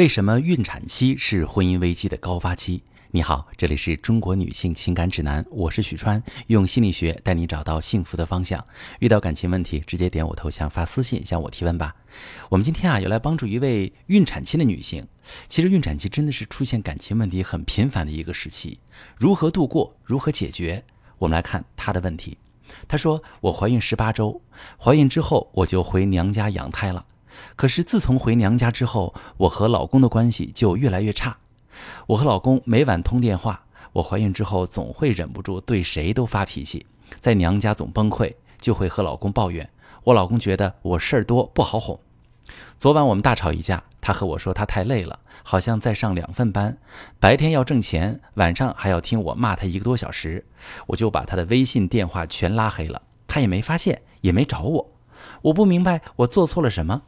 为什么孕产期是婚姻危机的高发期？你好，这里是中国女性情感指南，我是许川，用心理学带你找到幸福的方向。遇到感情问题，直接点我头像发私信向我提问吧。我们今天啊，要来帮助一位孕产期的女性。其实孕产期真的是出现感情问题很频繁的一个时期，如何度过，如何解决？我们来看她的问题。她说：“我怀孕十八周，怀孕之后我就回娘家养胎了。可是自从回娘家之后，我和老公的关系就越来越差。”我和老公每晚通电话，我怀孕之后总会忍不住对谁都发脾气，在娘家总崩溃，就会和老公抱怨。我老公觉得我事儿多不好哄。昨晚我们大吵一架，他和我说他太累了，好像在上两份班，白天要挣钱，晚上还要听我骂他一个多小时。我就把他的微信电话全拉黑了，他也没发现，也没找我。我不明白我做错了什么，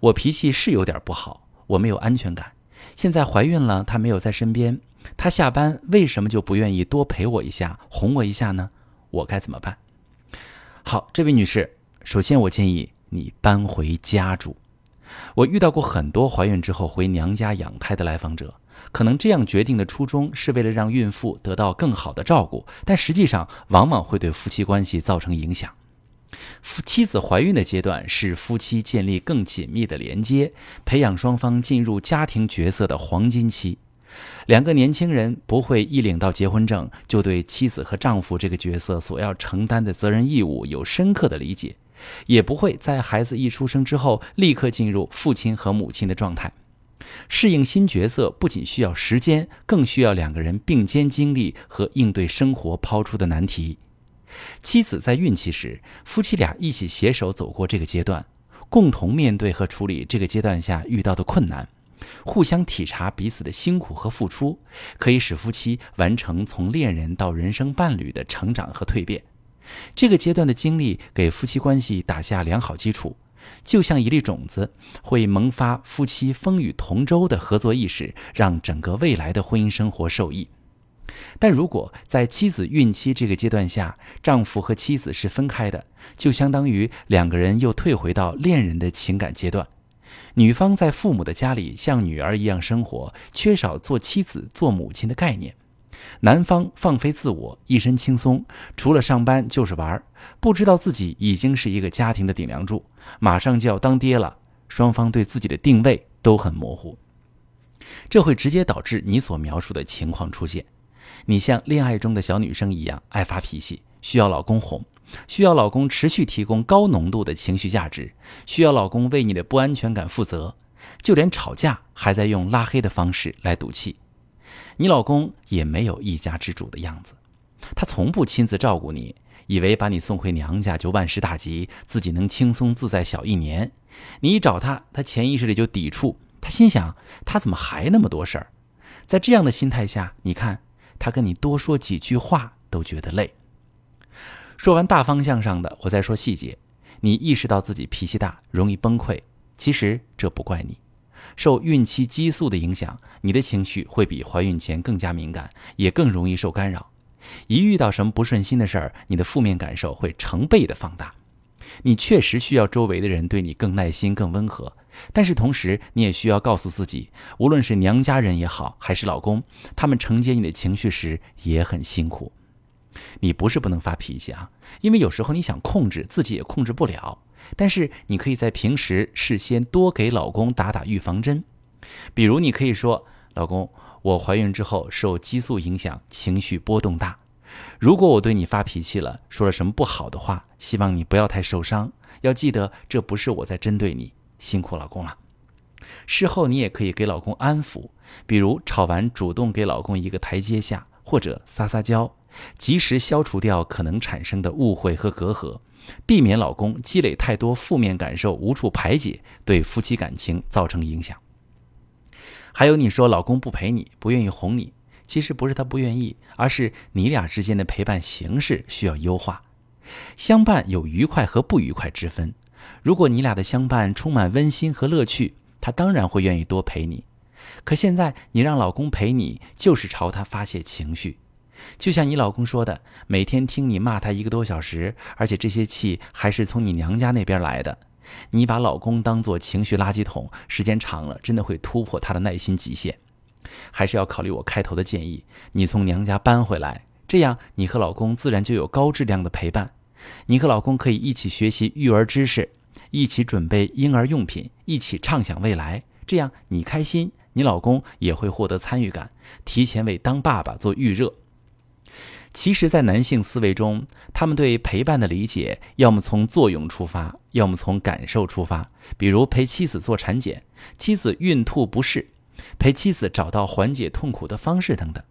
我脾气是有点不好，我没有安全感。现在怀孕了，他没有在身边，他下班为什么就不愿意多陪我一下、哄我一下呢？我该怎么办？好，这位女士，首先我建议你搬回家住。我遇到过很多怀孕之后回娘家养胎的来访者，可能这样决定的初衷是为了让孕妇得到更好的照顾，但实际上往往会对夫妻关系造成影响。妻子怀孕的阶段是夫妻建立更紧密的连接，培养双方进入家庭角色的黄金期。两个年轻人不会一领到结婚证就对妻子和丈夫这个角色所要承担的责任义务有深刻的理解，也不会在孩子一出生之后立刻进入父亲和母亲的状态。适应新角色不仅需要时间，更需要两个人并肩经历和应对生活抛出的难题。妻子在孕期时，夫妻俩一起携手走过这个阶段，共同面对和处理这个阶段下遇到的困难，互相体察彼此的辛苦和付出，可以使夫妻完成从恋人到人生伴侣的成长和蜕变。这个阶段的经历给夫妻关系打下良好基础，就像一粒种子，会萌发夫妻风雨同舟的合作意识，让整个未来的婚姻生活受益。但如果在妻子孕期这个阶段下，丈夫和妻子是分开的，就相当于两个人又退回到恋人的情感阶段。女方在父母的家里像女儿一样生活，缺少做妻子、做母亲的概念；男方放飞自我，一身轻松，除了上班就是玩儿，不知道自己已经是一个家庭的顶梁柱，马上就要当爹了。双方对自己的定位都很模糊，这会直接导致你所描述的情况出现。你像恋爱中的小女生一样爱发脾气，需要老公哄，需要老公持续提供高浓度的情绪价值，需要老公为你的不安全感负责，就连吵架还在用拉黑的方式来赌气。你老公也没有一家之主的样子，他从不亲自照顾你，以为把你送回娘家就万事大吉，自己能轻松自在小一年。你一找他，他潜意识里就抵触，他心想他怎么还那么多事儿？在这样的心态下，你看。他跟你多说几句话都觉得累。说完大方向上的，我再说细节。你意识到自己脾气大，容易崩溃，其实这不怪你。受孕期激素的影响，你的情绪会比怀孕前更加敏感，也更容易受干扰。一遇到什么不顺心的事儿，你的负面感受会成倍的放大。你确实需要周围的人对你更耐心、更温和。但是同时，你也需要告诉自己，无论是娘家人也好，还是老公，他们承接你的情绪时也很辛苦。你不是不能发脾气啊，因为有时候你想控制，自己也控制不了。但是你可以在平时事先多给老公打打预防针，比如你可以说：“老公，我怀孕之后受激素影响，情绪波动大。如果我对你发脾气了，说了什么不好的话，希望你不要太受伤。要记得，这不是我在针对你。”辛苦老公了。事后你也可以给老公安抚，比如吵完主动给老公一个台阶下，或者撒撒娇，及时消除掉可能产生的误会和隔阂，避免老公积累太多负面感受无处排解，对夫妻感情造成影响。还有你说老公不陪你，不愿意哄你，其实不是他不愿意，而是你俩之间的陪伴形式需要优化。相伴有愉快和不愉快之分。如果你俩的相伴充满温馨和乐趣，他当然会愿意多陪你。可现在你让老公陪你，就是朝他发泄情绪。就像你老公说的，每天听你骂他一个多小时，而且这些气还是从你娘家那边来的，你把老公当做情绪垃圾桶，时间长了，真的会突破他的耐心极限。还是要考虑我开头的建议，你从娘家搬回来，这样你和老公自然就有高质量的陪伴。你和老公可以一起学习育儿知识，一起准备婴儿用品，一起畅想未来。这样你开心，你老公也会获得参与感，提前为当爸爸做预热。其实，在男性思维中，他们对陪伴的理解，要么从作用出发，要么从感受出发。比如陪妻子做产检，妻子孕吐不适，陪妻子找到缓解痛苦的方式等等。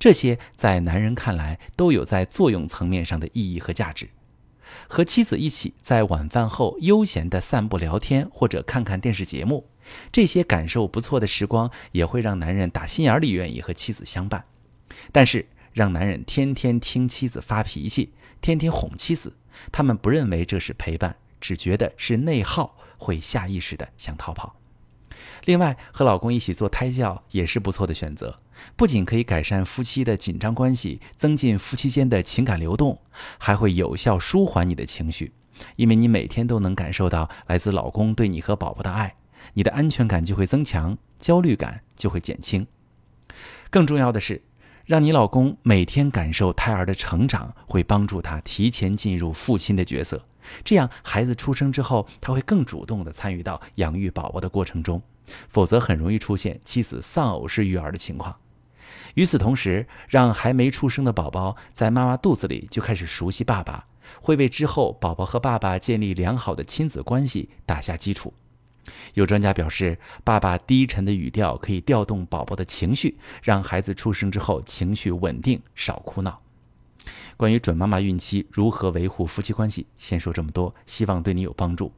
这些在男人看来，都有在作用层面上的意义和价值。和妻子一起在晚饭后悠闲地散步聊天，或者看看电视节目，这些感受不错的时光，也会让男人打心眼里愿意和妻子相伴。但是，让男人天天听妻子发脾气，天天哄妻子，他们不认为这是陪伴，只觉得是内耗，会下意识地想逃跑。另外，和老公一起做胎教也是不错的选择，不仅可以改善夫妻的紧张关系，增进夫妻间的情感流动，还会有效舒缓你的情绪，因为你每天都能感受到来自老公对你和宝宝的爱，你的安全感就会增强，焦虑感就会减轻。更重要的是。让你老公每天感受胎儿的成长，会帮助他提前进入父亲的角色。这样，孩子出生之后，他会更主动地参与到养育宝宝的过程中。否则，很容易出现妻子丧偶式育儿的情况。与此同时，让还没出生的宝宝在妈妈肚子里就开始熟悉爸爸，会为之后宝宝和爸爸建立良好的亲子关系打下基础。有专家表示，爸爸低沉的语调可以调动宝宝的情绪，让孩子出生之后情绪稳定，少哭闹。关于准妈妈孕期如何维护夫妻关系，先说这么多，希望对你有帮助。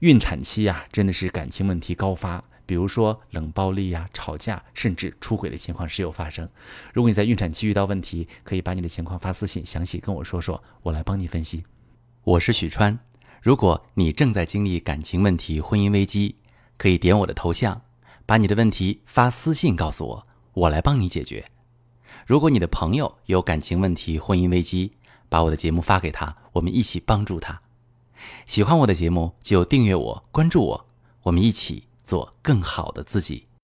孕产期呀，真的是感情问题高发，比如说冷暴力呀、吵架，甚至出轨的情况时有发生。如果你在孕产期遇到问题，可以把你的情况发私信，详细跟我说说，我来帮你分析。我是许川。如果你正在经历感情问题、婚姻危机，可以点我的头像，把你的问题发私信告诉我，我来帮你解决。如果你的朋友有感情问题、婚姻危机，把我的节目发给他，我们一起帮助他。喜欢我的节目就订阅我、关注我，我们一起做更好的自己。